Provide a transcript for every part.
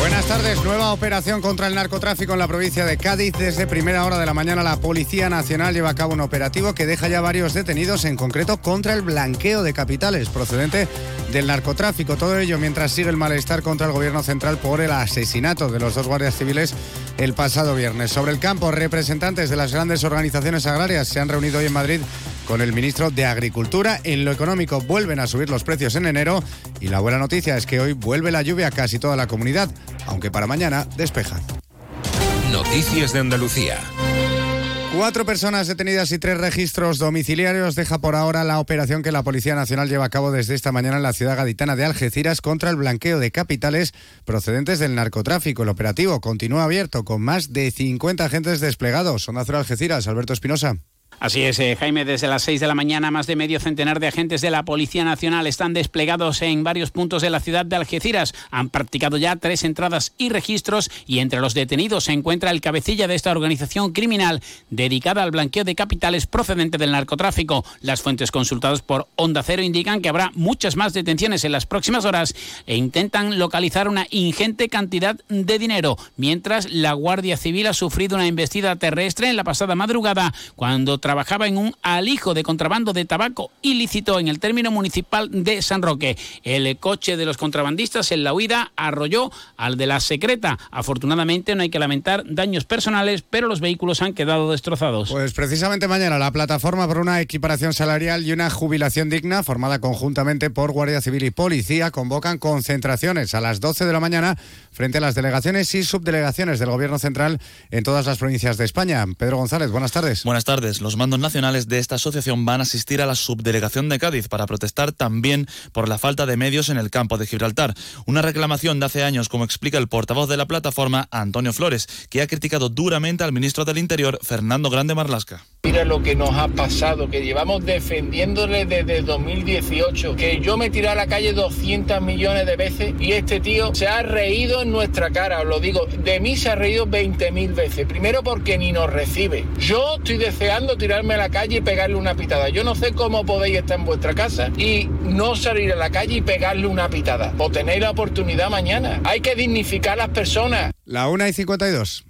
Buenas tardes. Nueva operación contra el narcotráfico en la provincia de Cádiz. Desde primera hora de la mañana la Policía Nacional lleva a cabo un operativo que deja ya varios detenidos, en concreto contra el blanqueo de capitales procedente del narcotráfico. Todo ello mientras sigue el malestar contra el gobierno central por el asesinato de los dos guardias civiles el pasado viernes. Sobre el campo, representantes de las grandes organizaciones agrarias se han reunido hoy en Madrid con el ministro de Agricultura. En lo económico vuelven a subir los precios en enero y la buena noticia es que hoy vuelve la lluvia a casi toda la comunidad, aunque para mañana despeja. Noticias de Andalucía. Cuatro personas detenidas y tres registros domiciliarios deja por ahora la operación que la Policía Nacional lleva a cabo desde esta mañana en la ciudad gaditana de Algeciras contra el blanqueo de capitales procedentes del narcotráfico. El operativo continúa abierto con más de 50 agentes desplegados. Son Cero Algeciras, Alberto Espinosa. Así es, eh, Jaime, desde las 6 de la mañana más de medio centenar de agentes de la Policía Nacional están desplegados en varios puntos de la ciudad de Algeciras. Han practicado ya tres entradas y registros y entre los detenidos se encuentra el cabecilla de esta organización criminal dedicada al blanqueo de capitales procedente del narcotráfico. Las fuentes consultadas por Onda Cero indican que habrá muchas más detenciones en las próximas horas e intentan localizar una ingente cantidad de dinero, mientras la Guardia Civil ha sufrido una embestida terrestre en la pasada madrugada cuando trabajaba en un alijo de contrabando de tabaco ilícito en el término municipal de San Roque. El coche de los contrabandistas en la huida arrolló al de la secreta. Afortunadamente no hay que lamentar daños personales, pero los vehículos han quedado destrozados. Pues precisamente mañana la plataforma por una equiparación salarial y una jubilación digna, formada conjuntamente por Guardia Civil y Policía, convocan concentraciones a las 12 de la mañana frente a las delegaciones y subdelegaciones del Gobierno Central en todas las provincias de España. Pedro González, buenas tardes. Buenas tardes. Los mandos nacionales de esta asociación van a asistir a la subdelegación de Cádiz para protestar también por la falta de medios en el campo de Gibraltar. Una reclamación de hace años, como explica el portavoz de la plataforma, Antonio Flores, que ha criticado duramente al ministro del Interior, Fernando Grande Marlasca. Mira lo que nos ha pasado, que llevamos defendiéndole desde 2018, que yo me tiré a la calle 200 millones de veces y este tío se ha reído en nuestra cara, os lo digo, de mí se ha reído 20 mil veces. Primero porque ni nos recibe. Yo estoy deseando tirarme a la calle y pegarle una pitada. Yo no sé cómo podéis estar en vuestra casa y no salir a la calle y pegarle una pitada. O tenéis la oportunidad mañana. Hay que dignificar a las personas. La 1 y 52.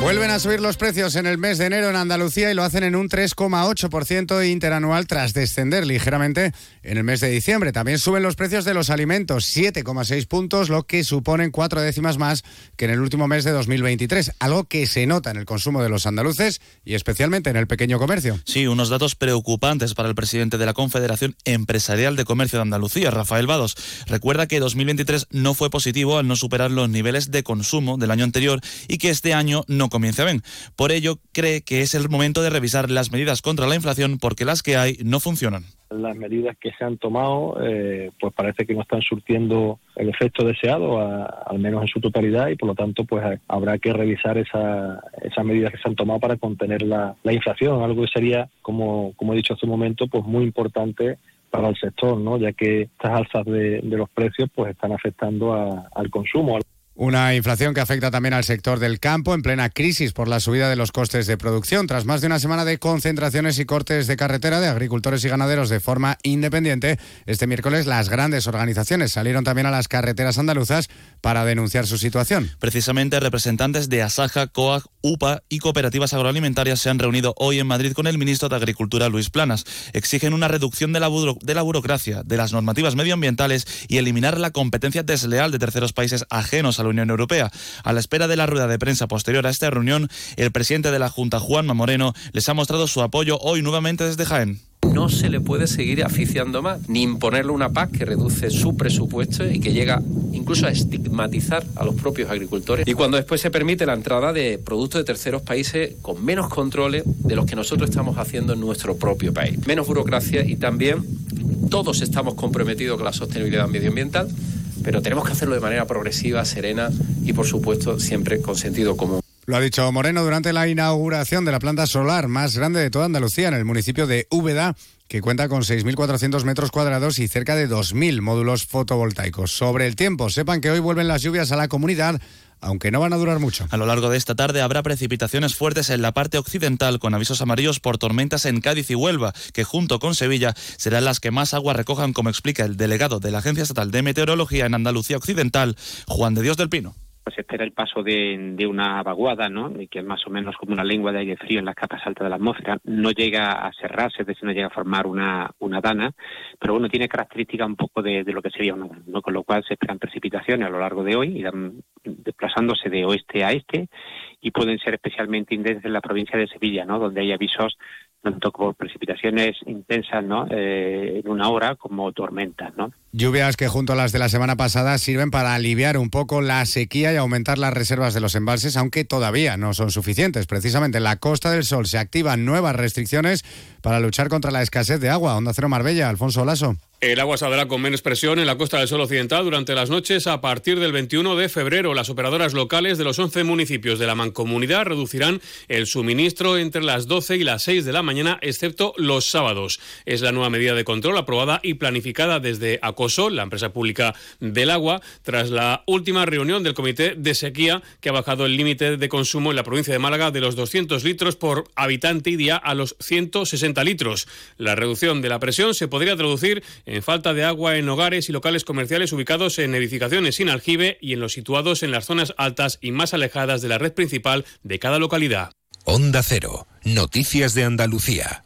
Vuelven a subir los precios en el mes de enero en Andalucía y lo hacen en un 3,8% interanual tras descender ligeramente en el mes de diciembre. También suben los precios de los alimentos, 7,6 puntos, lo que suponen cuatro décimas más que en el último mes de 2023, algo que se nota en el consumo de los andaluces y especialmente en el pequeño comercio. Sí, unos datos preocupantes para el presidente de la Confederación Empresarial de Comercio de Andalucía, Rafael Vados. Recuerda que 2023 no fue positivo al no superar los niveles de consumo del año anterior y que este año no comienza bien. Por ello, cree que es el momento de revisar las medidas contra la inflación porque las que hay no funcionan. Las medidas que se han tomado, eh, pues parece que no están surtiendo el efecto deseado, al menos en su totalidad, y por lo tanto, pues a- habrá que revisar esa- esas medidas que se han tomado para contener la, la inflación, algo que sería, como, como he dicho hace un momento, pues muy importante para el sector, ¿no? ya que estas alzas de, de los precios pues están afectando a- al consumo. Una inflación que afecta también al sector del campo en plena crisis por la subida de los costes de producción. Tras más de una semana de concentraciones y cortes de carretera de agricultores y ganaderos de forma independiente, este miércoles las grandes organizaciones salieron también a las carreteras andaluzas para denunciar su situación. Precisamente representantes de Asaja, COAG, UPA y cooperativas agroalimentarias se han reunido hoy en Madrid con el ministro de Agricultura, Luis Planas. Exigen una reducción de la, de la burocracia, de las normativas medioambientales y eliminar la competencia desleal de terceros países ajenos a la Unión Europea. A la espera de la rueda de prensa posterior a esta reunión, el presidente de la Junta, Juanma Moreno, les ha mostrado su apoyo hoy nuevamente desde Jaén no se le puede seguir aficiando más, ni imponerle una PAC que reduce su presupuesto y que llega incluso a estigmatizar a los propios agricultores. Y cuando después se permite la entrada de productos de terceros países con menos controles de los que nosotros estamos haciendo en nuestro propio país. Menos burocracia y también todos estamos comprometidos con la sostenibilidad medioambiental pero tenemos que hacerlo de manera progresiva, serena y, por supuesto, siempre con sentido común. Lo ha dicho Moreno durante la inauguración de la planta solar más grande de toda Andalucía, en el municipio de Úbeda, que cuenta con 6.400 metros cuadrados y cerca de 2.000 módulos fotovoltaicos. Sobre el tiempo, sepan que hoy vuelven las lluvias a la comunidad aunque no van a durar mucho. A lo largo de esta tarde habrá precipitaciones fuertes en la parte occidental con avisos amarillos por tormentas en Cádiz y Huelva, que junto con Sevilla serán las que más agua recojan, como explica el delegado de la Agencia Estatal de Meteorología en Andalucía Occidental, Juan de Dios del Pino pues espera el paso de, una vaguada, ¿no? que es más o menos como una lengua de aire frío en las capas altas de la atmósfera. No llega a cerrarse, es decir, no llega a formar una, una dana, pero bueno, tiene características un poco de, lo que sería una dana, ¿no? con lo cual se esperan precipitaciones a lo largo de hoy, irán desplazándose de oeste a este y pueden ser especialmente intensas en la provincia de Sevilla, ¿no? donde hay avisos tanto por precipitaciones intensas ¿no? Eh, en una hora como tormentas. ¿no? Lluvias que junto a las de la semana pasada sirven para aliviar un poco la sequía y aumentar las reservas de los embalses, aunque todavía no son suficientes. Precisamente en la Costa del Sol se activan nuevas restricciones para luchar contra la escasez de agua. Onda Cero Marbella, Alfonso Olaso. El agua saldrá con menos presión en la costa del sol occidental durante las noches a partir del 21 de febrero. Las operadoras locales de los 11 municipios de la mancomunidad reducirán el suministro entre las 12 y las 6 de la mañana, excepto los sábados. Es la nueva medida de control aprobada y planificada desde La empresa pública del agua, tras la última reunión del Comité de Sequía, que ha bajado el límite de consumo en la provincia de Málaga de los 200 litros por habitante y día a los 160 litros. La reducción de la presión se podría traducir en falta de agua en hogares y locales comerciales ubicados en edificaciones sin aljibe y en los situados en las zonas altas y más alejadas de la red principal de cada localidad. Onda Cero, Noticias de Andalucía.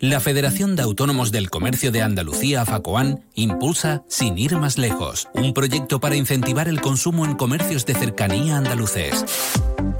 La Federación de Autónomos del Comercio de Andalucía, FACOAN, impulsa Sin ir más lejos, un proyecto para incentivar el consumo en comercios de cercanía andaluces.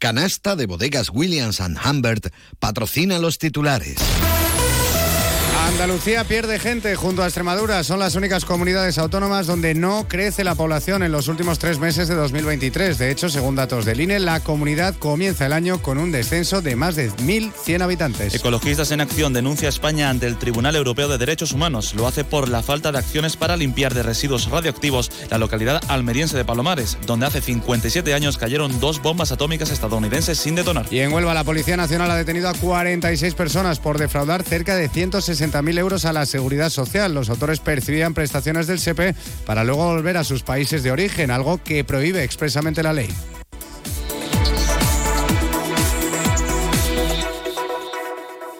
Canasta de bodegas Williams ⁇ Humbert patrocina los titulares. Andalucía pierde gente junto a Extremadura. Son las únicas comunidades autónomas donde no crece la población en los últimos tres meses de 2023. De hecho, según datos del INE, la comunidad comienza el año con un descenso de más de 1.100 habitantes. Ecologistas en Acción denuncia a España ante el Tribunal Europeo de Derechos Humanos. Lo hace por la falta de acciones para limpiar de residuos radioactivos la localidad almeriense de Palomares, donde hace 57 años cayeron dos bombas atómicas estadounidenses sin detonar. Y en Huelva, la Policía Nacional ha detenido a 46 personas por defraudar cerca de 160 mil euros a la seguridad social. Los autores percibían prestaciones del SEPE para luego volver a sus países de origen, algo que prohíbe expresamente la ley.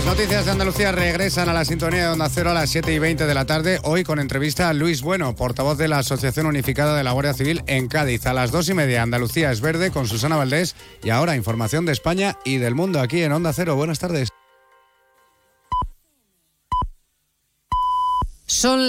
Las noticias de Andalucía regresan a la sintonía de Onda Cero a las 7 y 20 de la tarde, hoy con entrevista a Luis Bueno, portavoz de la Asociación Unificada de la Guardia Civil en Cádiz. A las 2 y media, Andalucía es verde con Susana Valdés. Y ahora, información de España y del mundo aquí en Onda Cero. Buenas tardes. Son las